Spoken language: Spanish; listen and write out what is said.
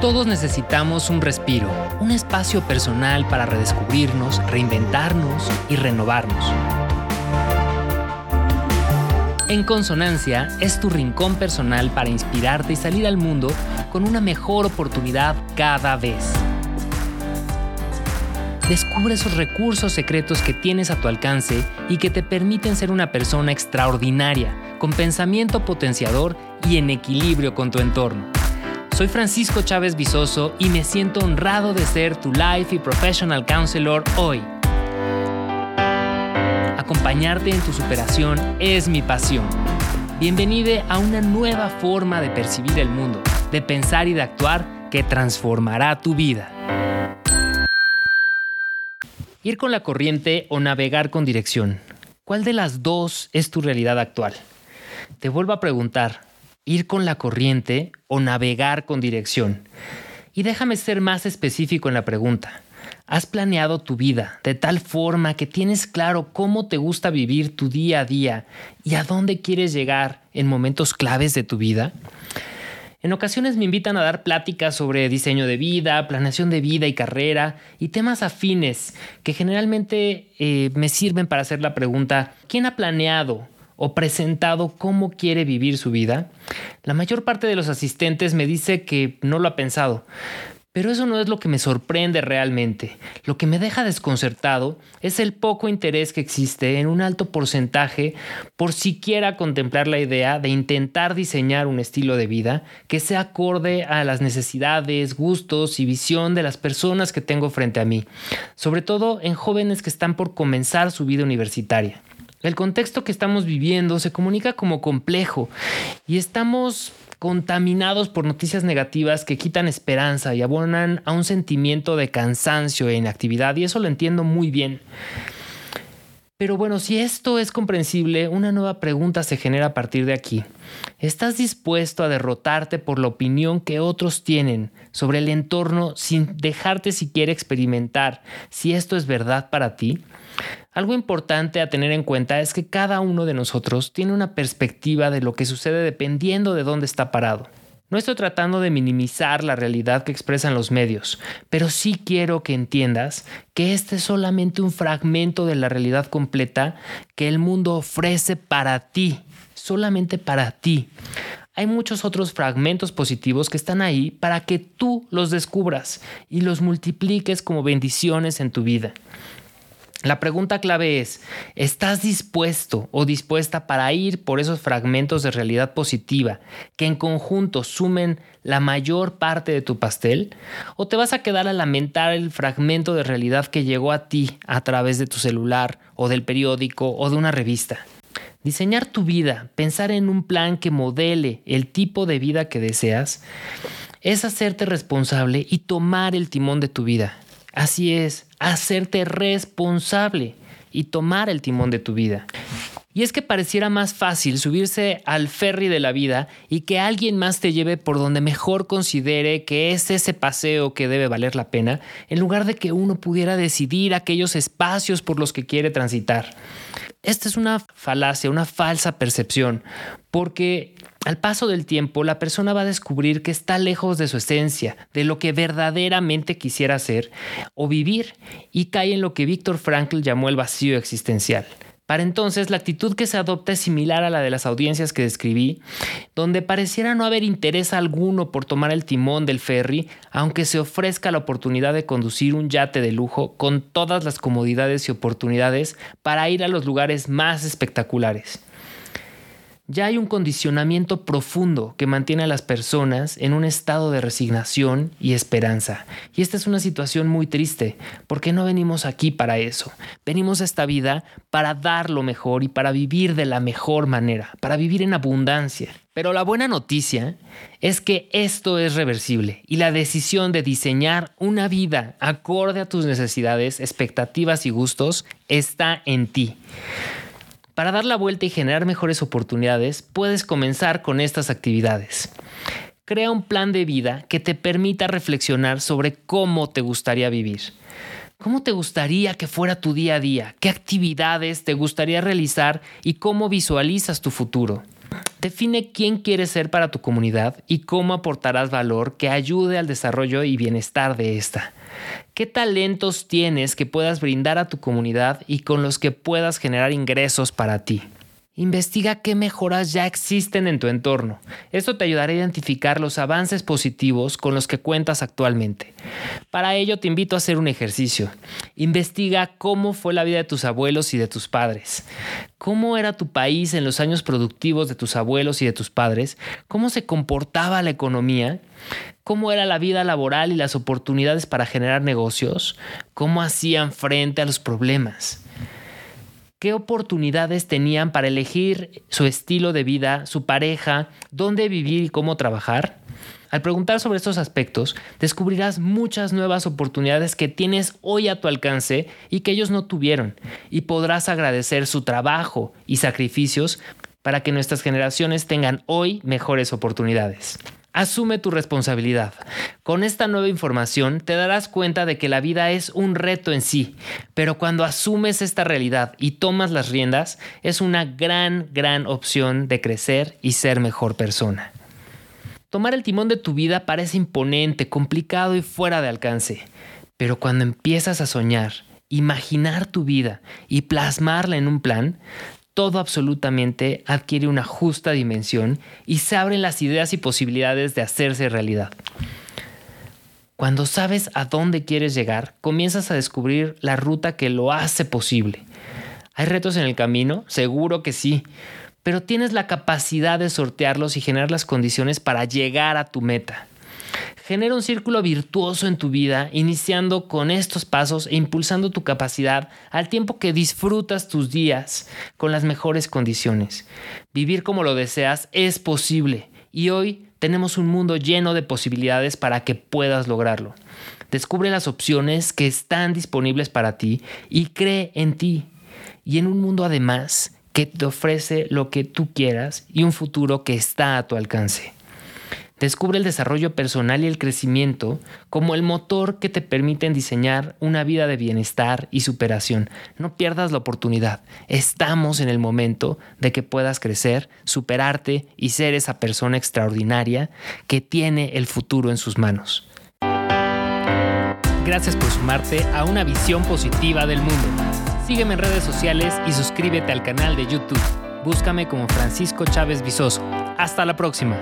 Todos necesitamos un respiro, un espacio personal para redescubrirnos, reinventarnos y renovarnos. En Consonancia es tu rincón personal para inspirarte y salir al mundo con una mejor oportunidad cada vez. Descubre esos recursos secretos que tienes a tu alcance y que te permiten ser una persona extraordinaria, con pensamiento potenciador y en equilibrio con tu entorno. Soy Francisco Chávez Visoso y me siento honrado de ser tu Life y Professional Counselor hoy. Acompañarte en tu superación es mi pasión. Bienvenide a una nueva forma de percibir el mundo, de pensar y de actuar que transformará tu vida. Ir con la corriente o navegar con dirección. ¿Cuál de las dos es tu realidad actual? Te vuelvo a preguntar, ir con la corriente o navegar con dirección. Y déjame ser más específico en la pregunta. ¿Has planeado tu vida de tal forma que tienes claro cómo te gusta vivir tu día a día y a dónde quieres llegar en momentos claves de tu vida? En ocasiones me invitan a dar pláticas sobre diseño de vida, planeación de vida y carrera y temas afines que generalmente eh, me sirven para hacer la pregunta, ¿quién ha planeado o presentado cómo quiere vivir su vida, la mayor parte de los asistentes me dice que no lo ha pensado. Pero eso no es lo que me sorprende realmente. Lo que me deja desconcertado es el poco interés que existe en un alto porcentaje por siquiera contemplar la idea de intentar diseñar un estilo de vida que sea acorde a las necesidades, gustos y visión de las personas que tengo frente a mí, sobre todo en jóvenes que están por comenzar su vida universitaria. El contexto que estamos viviendo se comunica como complejo y estamos contaminados por noticias negativas que quitan esperanza y abonan a un sentimiento de cansancio e inactividad y eso lo entiendo muy bien. Pero bueno, si esto es comprensible, una nueva pregunta se genera a partir de aquí. ¿Estás dispuesto a derrotarte por la opinión que otros tienen sobre el entorno sin dejarte siquiera experimentar si esto es verdad para ti? Algo importante a tener en cuenta es que cada uno de nosotros tiene una perspectiva de lo que sucede dependiendo de dónde está parado. No estoy tratando de minimizar la realidad que expresan los medios, pero sí quiero que entiendas que este es solamente un fragmento de la realidad completa que el mundo ofrece para ti, solamente para ti. Hay muchos otros fragmentos positivos que están ahí para que tú los descubras y los multipliques como bendiciones en tu vida. La pregunta clave es, ¿estás dispuesto o dispuesta para ir por esos fragmentos de realidad positiva que en conjunto sumen la mayor parte de tu pastel? ¿O te vas a quedar a lamentar el fragmento de realidad que llegó a ti a través de tu celular o del periódico o de una revista? Diseñar tu vida, pensar en un plan que modele el tipo de vida que deseas, es hacerte responsable y tomar el timón de tu vida. Así es, hacerte responsable y tomar el timón de tu vida. Y es que pareciera más fácil subirse al ferry de la vida y que alguien más te lleve por donde mejor considere que es ese paseo que debe valer la pena, en lugar de que uno pudiera decidir aquellos espacios por los que quiere transitar. Esta es una falacia, una falsa percepción, porque al paso del tiempo, la persona va a descubrir que está lejos de su esencia, de lo que verdaderamente quisiera ser o vivir, y cae en lo que Víctor Frankl llamó el vacío existencial. Para entonces, la actitud que se adopta es similar a la de las audiencias que describí, donde pareciera no haber interés alguno por tomar el timón del ferry, aunque se ofrezca la oportunidad de conducir un yate de lujo con todas las comodidades y oportunidades para ir a los lugares más espectaculares ya hay un condicionamiento profundo que mantiene a las personas en un estado de resignación y esperanza. Y esta es una situación muy triste, porque no venimos aquí para eso. Venimos a esta vida para dar lo mejor y para vivir de la mejor manera, para vivir en abundancia. Pero la buena noticia es que esto es reversible y la decisión de diseñar una vida acorde a tus necesidades, expectativas y gustos está en ti. Para dar la vuelta y generar mejores oportunidades, puedes comenzar con estas actividades. Crea un plan de vida que te permita reflexionar sobre cómo te gustaría vivir. ¿Cómo te gustaría que fuera tu día a día? ¿Qué actividades te gustaría realizar y cómo visualizas tu futuro? Define quién quieres ser para tu comunidad y cómo aportarás valor que ayude al desarrollo y bienestar de esta. ¿Qué talentos tienes que puedas brindar a tu comunidad y con los que puedas generar ingresos para ti? Investiga qué mejoras ya existen en tu entorno. Esto te ayudará a identificar los avances positivos con los que cuentas actualmente. Para ello te invito a hacer un ejercicio. Investiga cómo fue la vida de tus abuelos y de tus padres. ¿Cómo era tu país en los años productivos de tus abuelos y de tus padres? ¿Cómo se comportaba la economía? ¿Cómo era la vida laboral y las oportunidades para generar negocios? ¿Cómo hacían frente a los problemas? Qué oportunidades tenían para elegir su estilo de vida, su pareja, dónde vivir y cómo trabajar. Al preguntar sobre estos aspectos, descubrirás muchas nuevas oportunidades que tienes hoy a tu alcance y que ellos no tuvieron, y podrás agradecer su trabajo y sacrificios para que nuestras generaciones tengan hoy mejores oportunidades. Asume tu responsabilidad. Con esta nueva información te darás cuenta de que la vida es un reto en sí, pero cuando asumes esta realidad y tomas las riendas, es una gran, gran opción de crecer y ser mejor persona. Tomar el timón de tu vida parece imponente, complicado y fuera de alcance, pero cuando empiezas a soñar, imaginar tu vida y plasmarla en un plan, todo absolutamente adquiere una justa dimensión y se abren las ideas y posibilidades de hacerse realidad. Cuando sabes a dónde quieres llegar, comienzas a descubrir la ruta que lo hace posible. ¿Hay retos en el camino? Seguro que sí, pero tienes la capacidad de sortearlos y generar las condiciones para llegar a tu meta. Genera un círculo virtuoso en tu vida, iniciando con estos pasos e impulsando tu capacidad al tiempo que disfrutas tus días con las mejores condiciones. Vivir como lo deseas es posible y hoy tenemos un mundo lleno de posibilidades para que puedas lograrlo. Descubre las opciones que están disponibles para ti y cree en ti. Y en un mundo además que te ofrece lo que tú quieras y un futuro que está a tu alcance. Descubre el desarrollo personal y el crecimiento como el motor que te permiten diseñar una vida de bienestar y superación. No pierdas la oportunidad. Estamos en el momento de que puedas crecer, superarte y ser esa persona extraordinaria que tiene el futuro en sus manos. Gracias por sumarte a una visión positiva del mundo. Sígueme en redes sociales y suscríbete al canal de YouTube. Búscame como Francisco Chávez Visoso. Hasta la próxima.